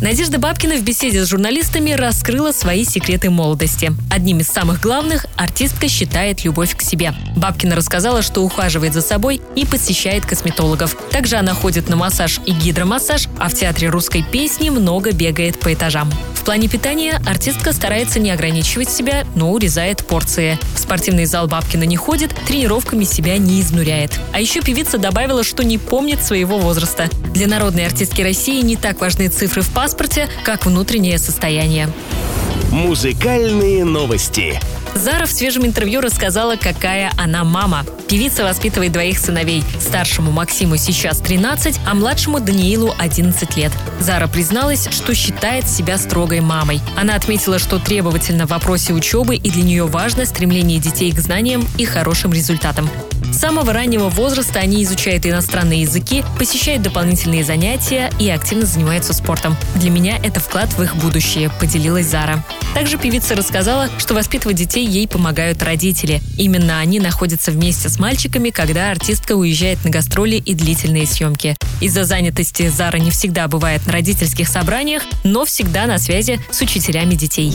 Надежда Бабкина в беседе с журналистами раскрыла свои секреты молодости. Одним из самых главных артистка считает любовь к себе. Бабкина рассказала, что ухаживает за собой и посещает косметологов. Также она ходит на массаж и гидромассаж, а в театре русской песни много бегает по этажам. В плане питания артистка старается не ограничивать себя, но урезает порции. В спортивный зал Бабкина не ходит, тренировками себя не изнуряет. А еще певица добавила, что не помнит своего возраста. Для народной артистки России не так важны цифры в паспорте, как внутреннее состояние. Музыкальные новости. Зара в свежем интервью рассказала, какая она мама. Певица воспитывает двоих сыновей. Старшему Максиму сейчас 13, а младшему Даниилу 11 лет. Зара призналась, что считает себя строгой мамой. Она отметила, что требовательна в вопросе учебы и для нее важно стремление детей к знаниям и хорошим результатам. С самого раннего возраста они изучают иностранные языки, посещают дополнительные занятия и активно занимаются спортом. Для меня это вклад в их будущее, поделилась Зара. Также певица рассказала, что воспитывать детей ей помогают родители. Именно они находятся вместе с мальчиками, когда артистка уезжает на гастроли и длительные съемки. Из-за занятости Зара не всегда бывает на родительских собраниях, но всегда на связи с учителями детей.